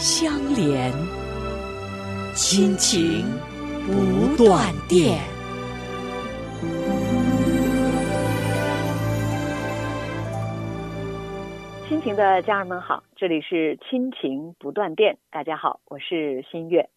相连，亲情不断电。亲情的家人们好，这里是亲情不断电。大家好，我是新月。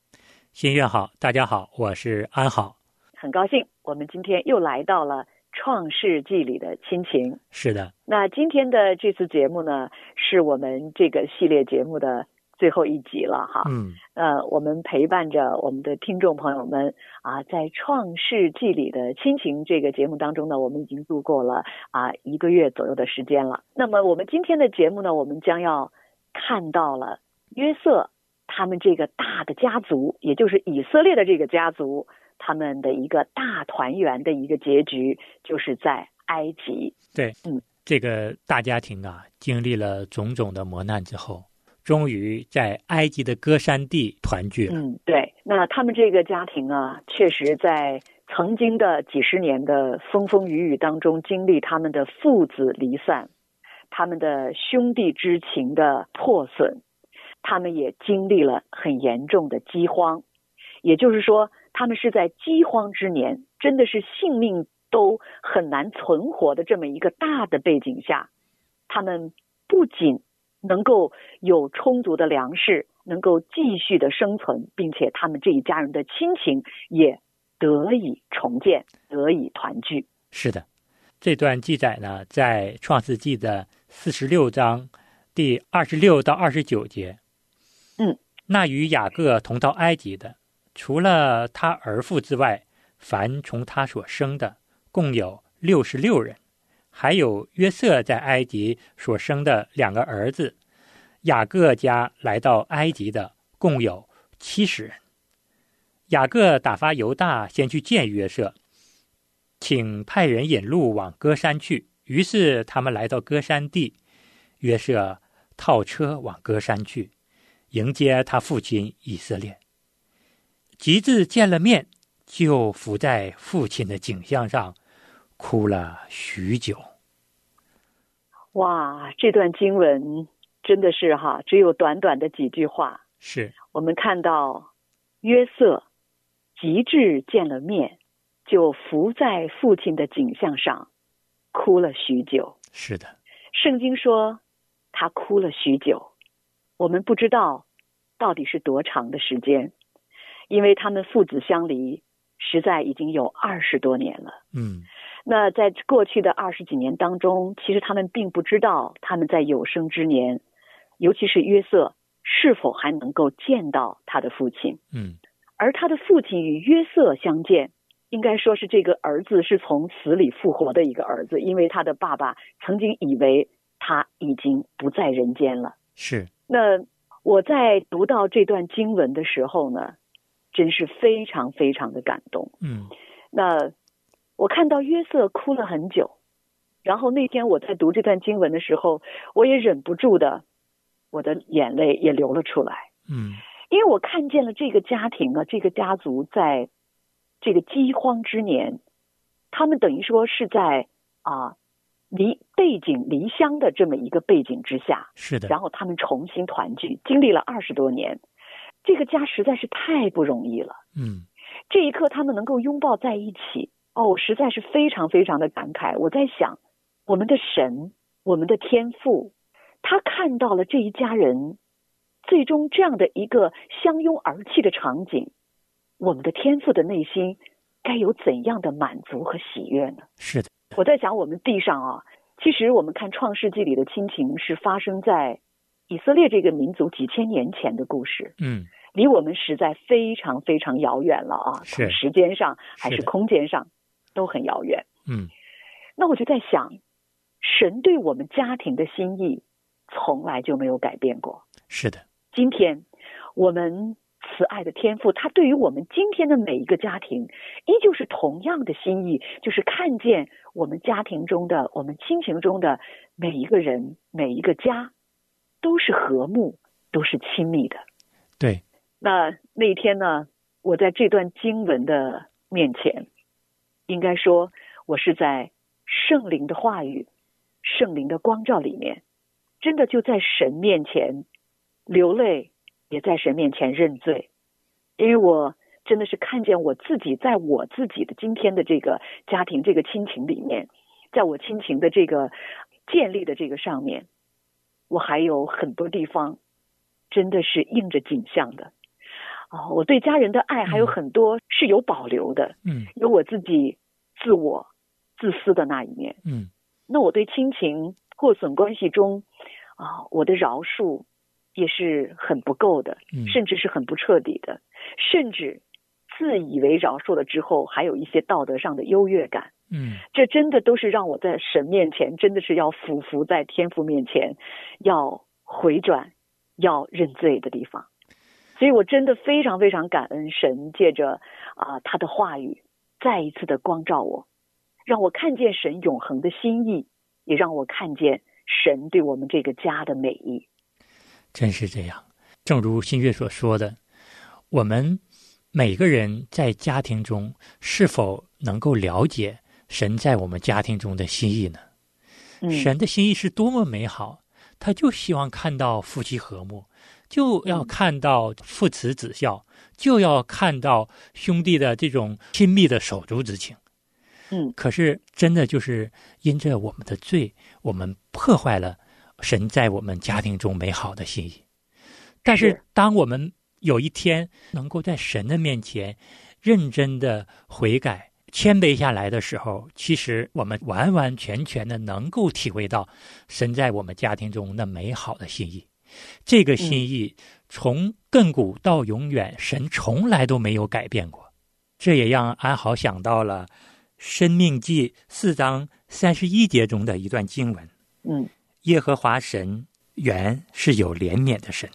新月好，大家好，我是安好。很高兴，我们今天又来到了《创世纪》里的亲情。是的，那今天的这次节目呢，是我们这个系列节目的。最后一集了哈，嗯，呃，我们陪伴着我们的听众朋友们啊，在《创世纪》里的亲情这个节目当中呢，我们已经度过了啊一个月左右的时间了。那么我们今天的节目呢，我们将要看到了约瑟他们这个大的家族，也就是以色列的这个家族，他们的一个大团圆的一个结局，就是在埃及。对，嗯，这个大家庭啊，经历了种种的磨难之后。终于在埃及的歌山地团聚了。嗯，对。那他们这个家庭啊，确实在曾经的几十年的风风雨雨当中，经历他们的父子离散，他们的兄弟之情的破损，他们也经历了很严重的饥荒。也就是说，他们是在饥荒之年，真的是性命都很难存活的这么一个大的背景下，他们不仅。能够有充足的粮食，能够继续的生存，并且他们这一家人的亲情也得以重建，得以团聚。是的，这段记载呢，在创世纪的四十六章第二十六到二十九节。嗯，那与雅各同到埃及的，除了他儿妇之外，凡从他所生的，共有六十六人。还有约瑟在埃及所生的两个儿子，雅各家来到埃及的共有七十人。雅各打发犹大先去见约瑟，请派人引路往歌山去。于是他们来到歌山地，约瑟套车往歌山去迎接他父亲以色列。及至见了面，就伏在父亲的景象上。哭了许久。哇，这段经文真的是哈，只有短短的几句话。是我们看到约瑟极致见了面，就伏在父亲的景象上，哭了许久。是的，圣经说他哭了许久，我们不知道到底是多长的时间，因为他们父子相离，实在已经有二十多年了。嗯。那在过去的二十几年当中，其实他们并不知道他们在有生之年，尤其是约瑟是否还能够见到他的父亲。嗯，而他的父亲与约瑟相见，应该说是这个儿子是从死里复活的一个儿子，因为他的爸爸曾经以为他已经不在人间了。是。那我在读到这段经文的时候呢，真是非常非常的感动。嗯，那。我看到约瑟哭了很久，然后那天我在读这段经文的时候，我也忍不住的，我的眼泪也流了出来。嗯，因为我看见了这个家庭啊，这个家族在这个饥荒之年，他们等于说是在啊离背井离乡的这么一个背景之下，是的。然后他们重新团聚，经历了二十多年，这个家实在是太不容易了。嗯，这一刻他们能够拥抱在一起。哦，我实在是非常非常的感慨。我在想，我们的神，我们的天父，他看到了这一家人最终这样的一个相拥而泣的场景，我们的天父的内心该有怎样的满足和喜悦呢？是的，我在想，我们地上啊，其实我们看创世纪里的亲情是发生在以色列这个民族几千年前的故事。嗯，离我们实在非常非常遥远了啊，从时间上还是空间上。都很遥远，嗯，那我就在想，神对我们家庭的心意从来就没有改变过。是的，今天我们慈爱的天父，他对于我们今天的每一个家庭，依旧是同样的心意，就是看见我们家庭中的、我们亲情中的每一个人、每一个家，都是和睦，都是亲密的。对，那那一天呢，我在这段经文的面前，应该说，我是在圣灵的话语、圣灵的光照里面，真的就在神面前流泪。也在神面前认罪，因为我真的是看见我自己在我自己的今天的这个家庭、这个亲情里面，在我亲情的这个建立的这个上面，我还有很多地方真的是应着景象的。哦，我对家人的爱还有很多是有保留的，嗯，有我自己自我自私的那一面，嗯，那我对亲情破损关系中啊，我的饶恕。也是很不够的，嗯甚至是很不彻底的，甚至自以为饶恕了之后，还有一些道德上的优越感。嗯，这真的都是让我在神面前，真的是要俯伏在天父面前，要回转，要认罪的地方。所以我真的非常非常感恩神，借着啊他的话语，再一次的光照我，让我看见神永恒的心意，也让我看见神对我们这个家的美意。真是这样，正如新月所说的，我们每个人在家庭中是否能够了解神在我们家庭中的心意呢？神的心意是多么美好，他就希望看到夫妻和睦，就要看到父慈子孝，就要看到兄弟的这种亲密的手足之情。嗯，可是真的就是因着我们的罪，我们破坏了。神在我们家庭中美好的心意，但是当我们有一天能够在神的面前认真的悔改、谦卑下来的时候，其实我们完完全全的能够体会到神在我们家庭中那美好的心意。这个心意从亘古到永远，神从来都没有改变过。这也让安好想到了《生命记》四章三十一节中的一段经文。嗯。耶和华神原是有怜悯的神，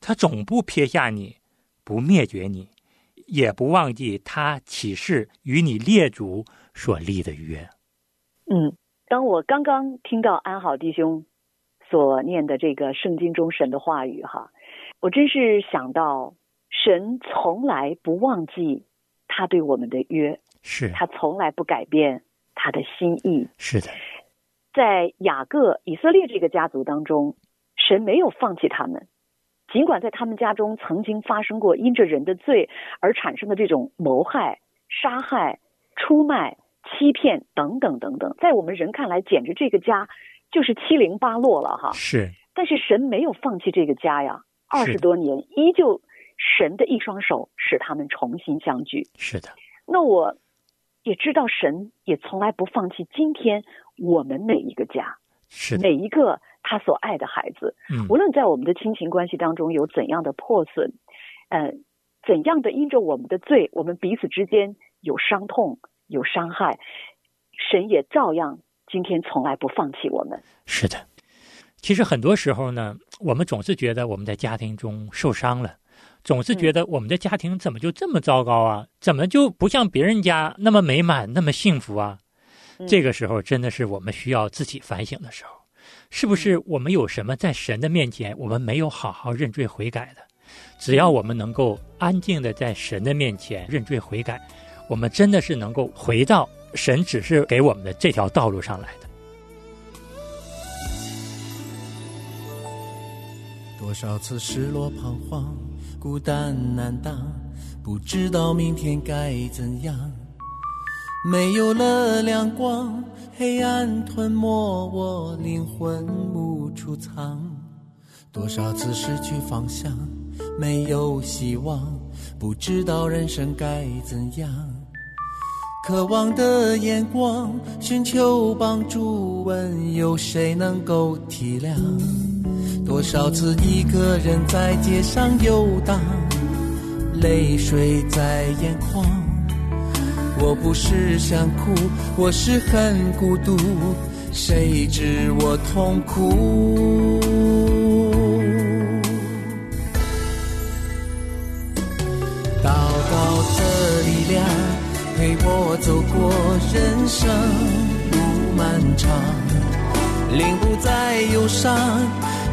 他总不撇下你，不灭绝你，也不忘记他起誓与你列祖所立的约。嗯，当我刚刚听到安好弟兄所念的这个圣经中神的话语哈，我真是想到神从来不忘记他对我们的约，是他从来不改变他的心意。是的。在雅各以色列这个家族当中，神没有放弃他们。尽管在他们家中曾经发生过因着人的罪而产生的这种谋害、杀害、出卖、欺骗等等等等，在我们人看来，简直这个家就是七零八落了哈。是，但是神没有放弃这个家呀，二十多年依旧神的一双手使他们重新相聚。是的，那我也知道神也从来不放弃今天。我们每一个家，是每一个他所爱的孩子，嗯，无论在我们的亲情关系当中有怎样的破损，呃，怎样的因着我们的罪，我们彼此之间有伤痛、有伤害，神也照样今天从来不放弃我们。是的，其实很多时候呢，我们总是觉得我们在家庭中受伤了，总是觉得我们的家庭怎么就这么糟糕啊？怎么就不像别人家那么美满、那么幸福啊？这个时候真的是我们需要自己反省的时候，是不是我们有什么在神的面前我们没有好好认罪悔改的？只要我们能够安静的在神的面前认罪悔改，我们真的是能够回到神只是给我们的这条道路上来的。多少次失落彷徨，孤单难当，不知道明天该怎样。没有了亮光，黑暗吞没我灵魂无处藏。多少次失去方向，没有希望，不知道人生该怎样。渴望的眼光，寻求帮助，问有谁能够体谅？多少次一个人在街上游荡，泪水在眼眶。我不是想哭，我是很孤独，谁知我痛苦？陪我走过人生路漫长，令不再忧伤，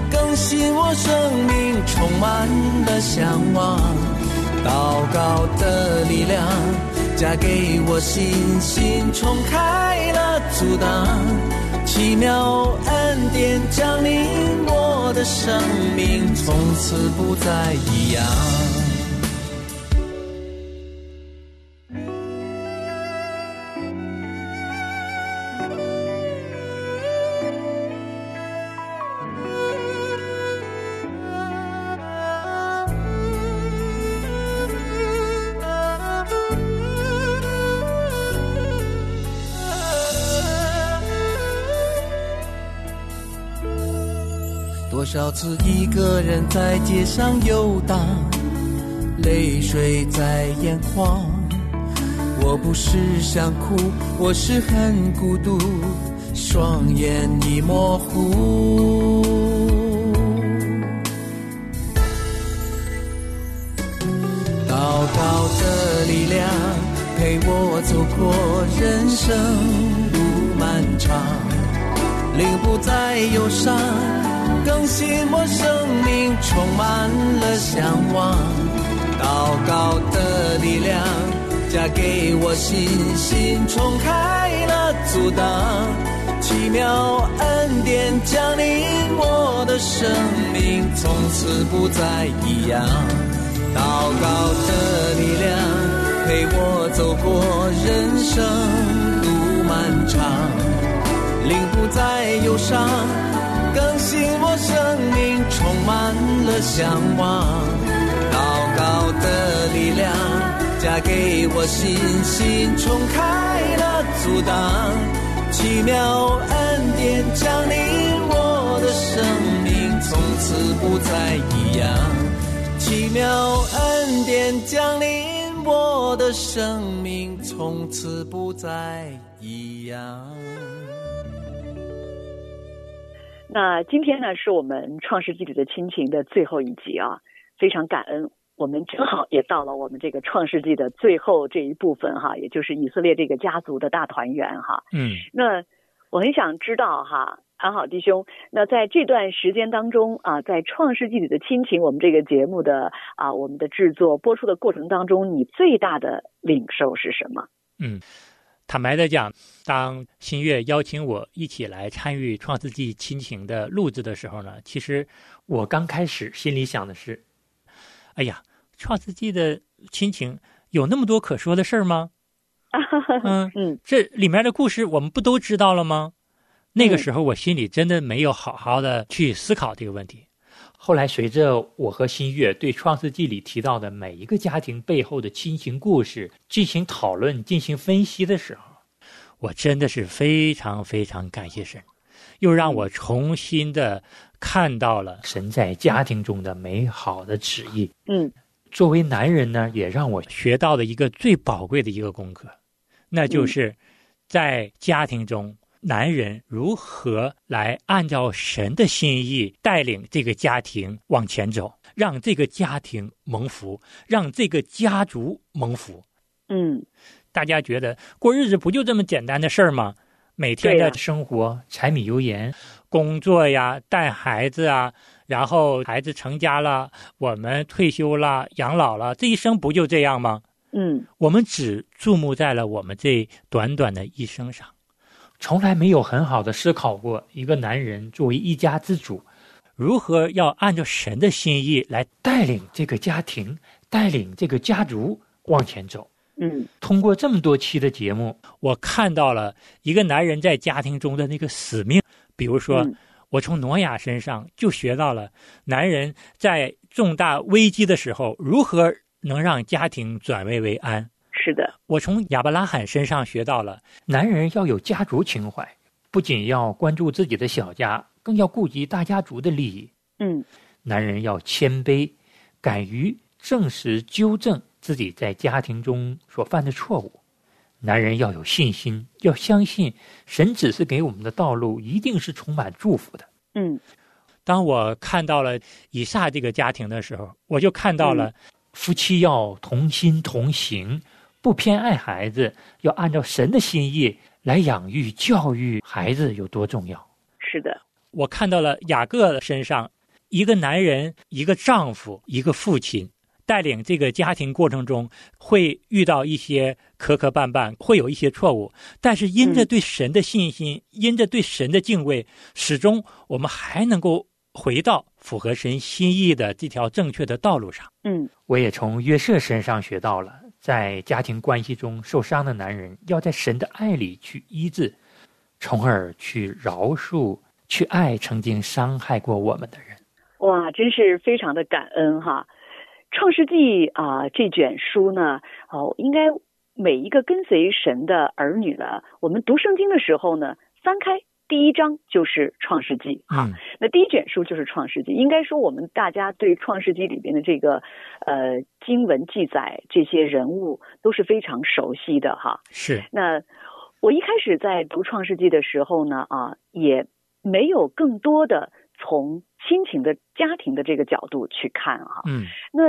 更新我生命充满了向往。祷告的力量，加给我信心，冲开了阻挡。奇妙恩典降临我的生命，从此不再一样。多少次一个人在街上游荡，泪水在眼眶。我不是想哭，我是很孤独，双眼已模糊。祷告的力量陪我走过人生路漫长，令不再忧伤。更新我生命，充满了向往。祷告的力量，加给我信心，冲开了阻挡。奇妙恩典降临我的生命，从此不再一样。祷告的力量，陪我走过人生路漫长，令不再忧伤。更新我生命，充满了向往。祷告的力量，加给我信心，冲开了阻挡。奇妙恩典降临我的生命，从此不再一样。奇妙恩典降临我的生命，从此不再一样。那今天呢，是我们《创世纪里的亲情》的最后一集啊，非常感恩，我们正好也到了我们这个《创世纪》的最后这一部分哈，也就是以色列这个家族的大团圆哈。嗯，那我很想知道哈，安好弟兄，那在这段时间当中啊，在《创世纪里的亲情》我们这个节目的啊，我们的制作播出的过程当中，你最大的领受是什么？嗯。坦白的讲，当新月邀请我一起来参与《创世纪》亲情的录制的时候呢，其实我刚开始心里想的是：哎呀，《创世纪》的亲情有那么多可说的事儿吗？嗯嗯，这里面的故事我们不都知道了吗？那个时候我心里真的没有好好的去思考这个问题。后来，随着我和新月对《创世纪》里提到的每一个家庭背后的亲情故事进行讨论、进行分析的时候，我真的是非常非常感谢神，又让我重新的看到了神在家庭中的美好的旨意。嗯，作为男人呢，也让我学到了一个最宝贵的一个功课，那就是在家庭中。男人如何来按照神的心意带领这个家庭往前走，让这个家庭蒙福，让这个家族蒙福？嗯，大家觉得过日子不就这么简单的事儿吗？每天的生活，柴米油盐，工作呀，带孩子啊，然后孩子成家了，我们退休了，养老了，这一生不就这样吗？嗯，我们只注目在了我们这短短的一生上。从来没有很好的思考过，一个男人作为一家之主，如何要按照神的心意来带领这个家庭，带领这个家族往前走。嗯，通过这么多期的节目，我看到了一个男人在家庭中的那个使命。比如说，我从挪亚身上就学到了男人在重大危机的时候，如何能让家庭转危为安。是的，我从亚伯拉罕身上学到了，男人要有家族情怀，不仅要关注自己的小家，更要顾及大家族的利益。嗯，男人要谦卑，敢于正视纠正自己在家庭中所犯的错误。男人要有信心，要相信神指示给我们的道路一定是充满祝福的。嗯，当我看到了以撒这个家庭的时候，我就看到了夫妻要同心同行。不偏爱孩子，要按照神的心意来养育、教育孩子有多重要。是的，我看到了雅各身上，一个男人、一个丈夫、一个父亲，带领这个家庭过程中会遇到一些磕磕绊绊，会有一些错误，但是因着对神的信心，因着对神的敬畏，始终我们还能够回到符合神心意的这条正确的道路上。嗯，我也从约瑟身上学到了，在家庭关系中受伤的男人，要在神的爱里去医治，从而去饶恕。去爱曾经伤害过我们的人，哇，真是非常的感恩哈！创世纪啊，这卷书呢，哦，应该每一个跟随神的儿女呢，我们读圣经的时候呢，翻开第一章就是创世纪哈。那第一卷书就是创世纪，应该说我们大家对创世纪里边的这个呃经文记载这些人物都是非常熟悉的哈。是。那我一开始在读创世纪的时候呢，啊，也。没有更多的从亲情的家庭的这个角度去看哈，嗯，那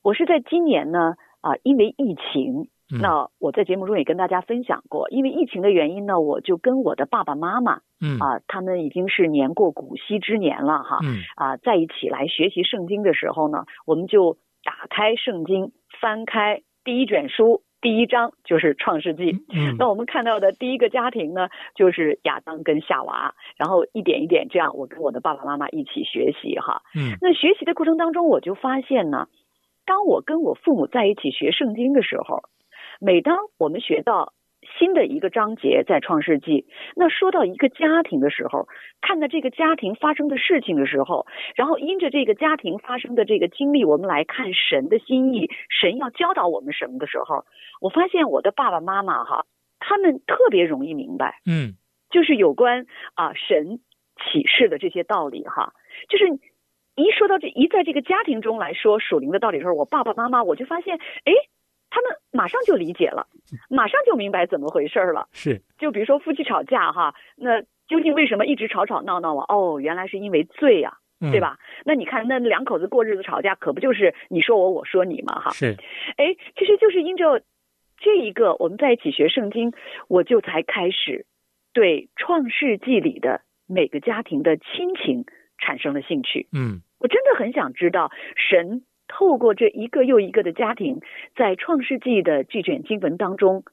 我是在今年呢啊，因为疫情，那我在节目中也跟大家分享过，因为疫情的原因呢，我就跟我的爸爸妈妈，嗯。啊，他们已经是年过古稀之年了哈，嗯。啊，在一起来学习圣经的时候呢，我们就打开圣经，翻开第一卷书。第一章就是创世纪，那我们看到的第一个家庭呢，就是亚当跟夏娃，然后一点一点这样，我跟我的爸爸妈妈一起学习哈。嗯，那学习的过程当中，我就发现呢，当我跟我父母在一起学圣经的时候，每当我们学到。新的一个章节在创世纪，那说到一个家庭的时候，看到这个家庭发生的事情的时候，然后因着这个家庭发生的这个经历，我们来看神的心意，神要教导我们什么的时候，我发现我的爸爸妈妈哈，他们特别容易明白，嗯，就是有关啊神启示的这些道理哈，就是一说到这一在这个家庭中来说属灵的道理的时候，我爸爸妈妈我就发现，哎。他们马上就理解了，马上就明白怎么回事了。是，就比如说夫妻吵架哈，那究竟为什么一直吵吵闹闹啊？哦，原来是因为罪呀，对吧？那你看，那两口子过日子吵架，可不就是你说我，我说你嘛？哈，是。哎，其实就是因着这一个，我们在一起学圣经，我就才开始对创世纪里的每个家庭的亲情产生了兴趣。嗯，我真的很想知道神。透过这一个又一个的家庭，在创世纪的巨卷经文当中，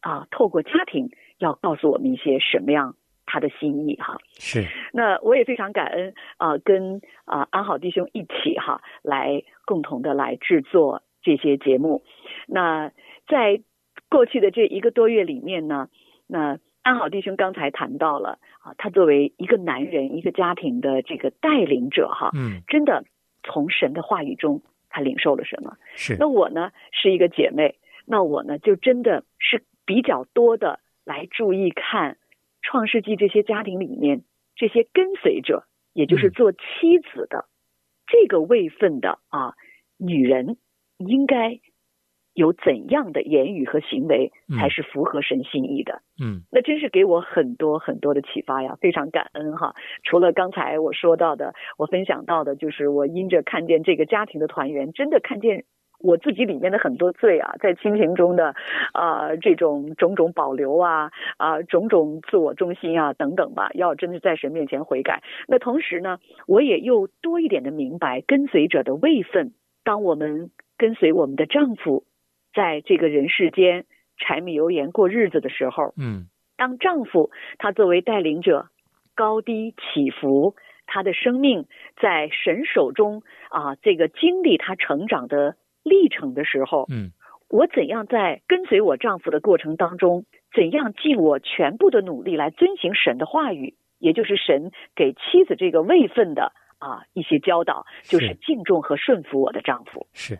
啊，透过家庭要告诉我们一些什么样他的心意哈。是。那我也非常感恩啊，跟啊安好弟兄一起哈，来共同的来制作这些节目。那在过去的这一个多月里面呢，那安好弟兄刚才谈到了啊，他作为一个男人，一个家庭的这个带领者哈，嗯，真的从神的话语中。他领受了什么？是那我呢？是一个姐妹，那我呢就真的是比较多的来注意看《创世纪》这些家庭里面这些跟随者，也就是做妻子的这个位分的啊女人，应该有怎样的言语和行为才是符合神心意的？嗯，那真是给我很多很多的启发呀，非常感恩哈。除了刚才我说到的，我分享到的，就是我因着看见这个家庭的团圆，真的看见我自己里面的很多罪啊，在亲情中的啊这种种种保留啊啊种种自我中心啊等等吧，要真的在神面前悔改。那同时呢，我也又多一点的明白跟随者的位分。当我们跟随我们的丈夫。在这个人世间柴米油盐过日子的时候，嗯，当丈夫他作为带领者，高低起伏，他的生命在神手中啊，这个经历他成长的历程的时候，嗯，我怎样在跟随我丈夫的过程当中，怎样尽我全部的努力来遵行神的话语，也就是神给妻子这个位分的啊一些教导，就是。敬重和顺服我的丈夫，是。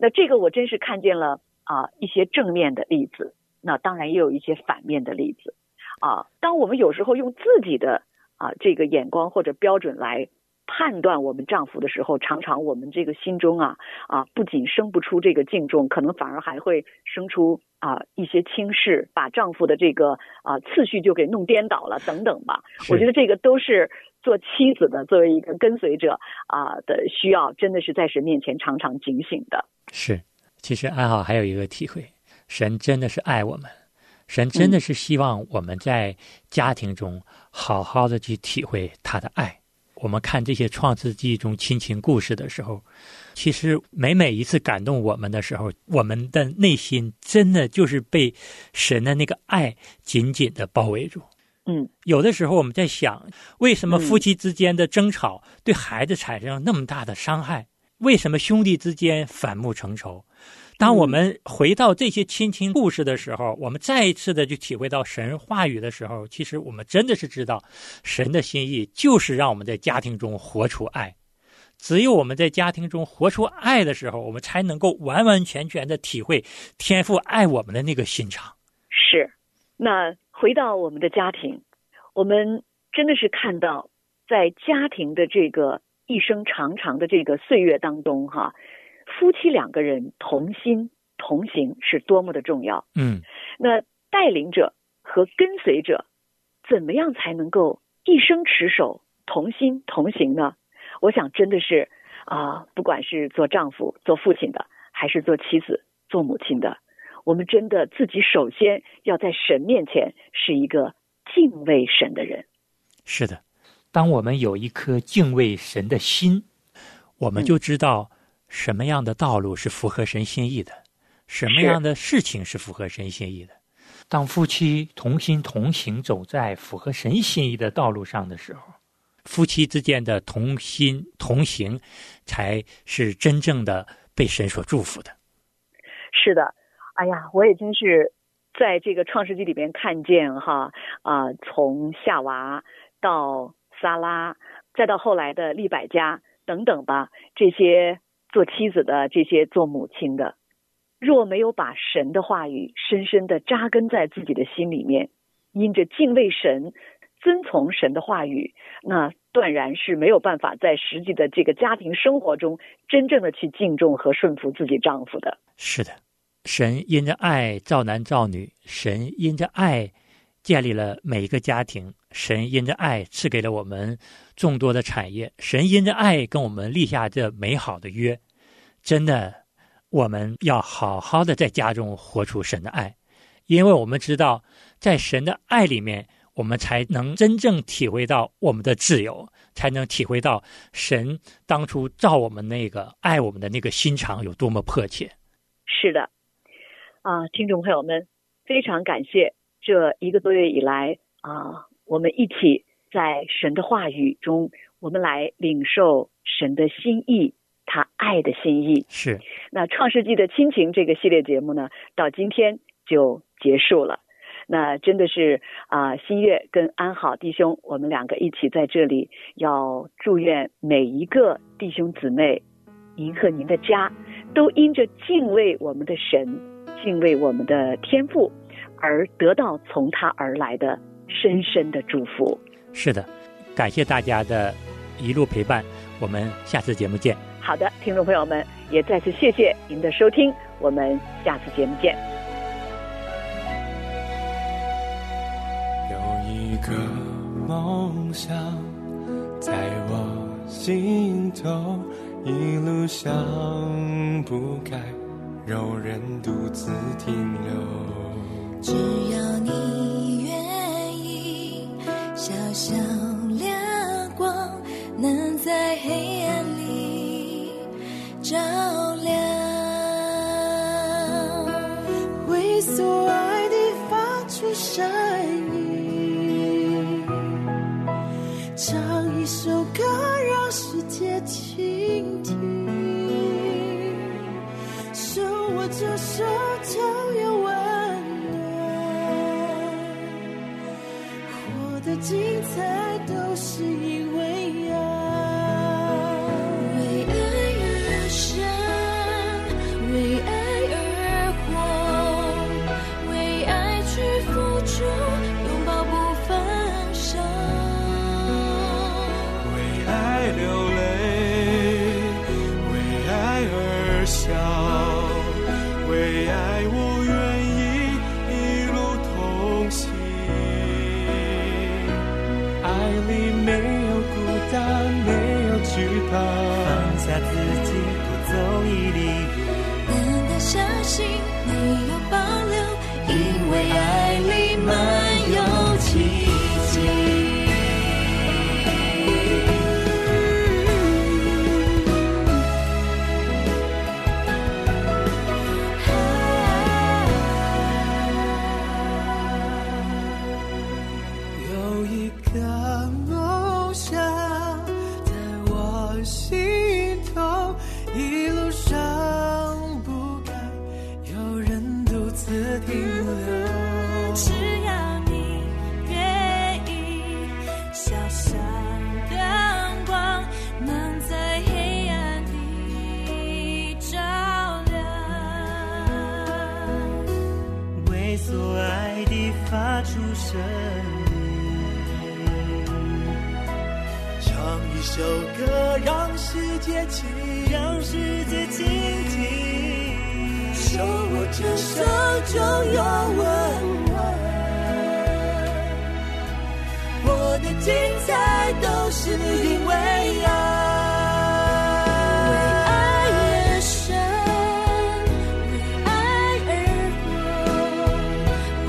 那这个我真是看见了啊一些正面的例子，那当然也有一些反面的例子，啊，当我们有时候用自己的啊这个眼光或者标准来判断我们丈夫的时候，常常我们这个心中啊啊不仅生不出这个敬重，可能反而还会生出啊一些轻视，把丈夫的这个啊次序就给弄颠倒了等等吧。我觉得这个都是。做妻子的，作为一个跟随者啊的需要，真的是在神面前常常警醒的。是，其实安好还有一个体会，神真的是爱我们，神真的是希望我们在家庭中好好的去体会他的爱。我们看这些创世纪中亲情故事的时候，其实每每一次感动我们的时候，我们的内心真的就是被神的那个爱紧紧的包围住。嗯，有的时候我们在想，为什么夫妻之间的争吵对孩子产生那么大的伤害？为什么兄弟之间反目成仇？当我们回到这些亲情故事的时候，我们再一次的去体会到神话语的时候，其实我们真的是知道，神的心意就是让我们在家庭中活出爱。只有我们在家庭中活出爱的时候，我们才能够完完全全的体会天父爱我们的那个心肠。是。那回到我们的家庭，我们真的是看到，在家庭的这个一生长长的这个岁月当中，哈。夫妻两个人同心同行是多么的重要。嗯，那带领者和跟随者怎么样才能够一生持守、同心同行呢？我想真的是啊，不管是做丈夫、做父亲的，还是做妻子、做母亲的，我们真的自己首先要在神面前是一个敬畏神的人。是的，当我们有一颗敬畏神的心，我们就知道。什么样的道路是符合神心意的？什么样的事情是符合神心意的？当夫妻同心同行，走在符合神心意的道路上的时候，夫妻之间的同心同行，才是真正的被神所祝福的。是的，哎呀，我也真是在这个创世纪里边看见哈啊，从夏娃到萨拉，再到后来的利百加等等吧，这些。做妻子的这些做母亲的，若没有把神的话语深深的扎根在自己的心里面，因着敬畏神、遵从神的话语，那断然是没有办法在实际的这个家庭生活中真正的去敬重和顺服自己丈夫的。是的，神因着爱造男造女，神因着爱建立了每一个家庭，神因着爱赐给了我们。众多的产业，神因着爱跟我们立下这美好的约，真的，我们要好好的在家中活出神的爱，因为我们知道，在神的爱里面，我们才能真正体会到我们的自由，才能体会到神当初造我们那个爱我们的那个心肠有多么迫切。是的，啊，听众朋友们，非常感谢这一个多月以来啊，我们一起。在神的话语中，我们来领受神的心意，他爱的心意。是。那《创世纪》的亲情这个系列节目呢，到今天就结束了。那真的是啊，新月跟安好弟兄，我们两个一起在这里，要祝愿每一个弟兄姊妹，您和您的家，都因着敬畏我们的神，敬畏我们的天赋，而得到从他而来的深深的祝福。是的，感谢大家的一路陪伴，我们下次节目见。好的，听众朋友们，也再次谢谢您的收听，我们下次节目见。有一个梦想在我心头，一路上不该有人独自停留。只要你愿意。小小亮光，能在黑暗精彩首歌，让世界倾听，让世界倾听，手握着手中有温暖。我的精彩都是因为爱。为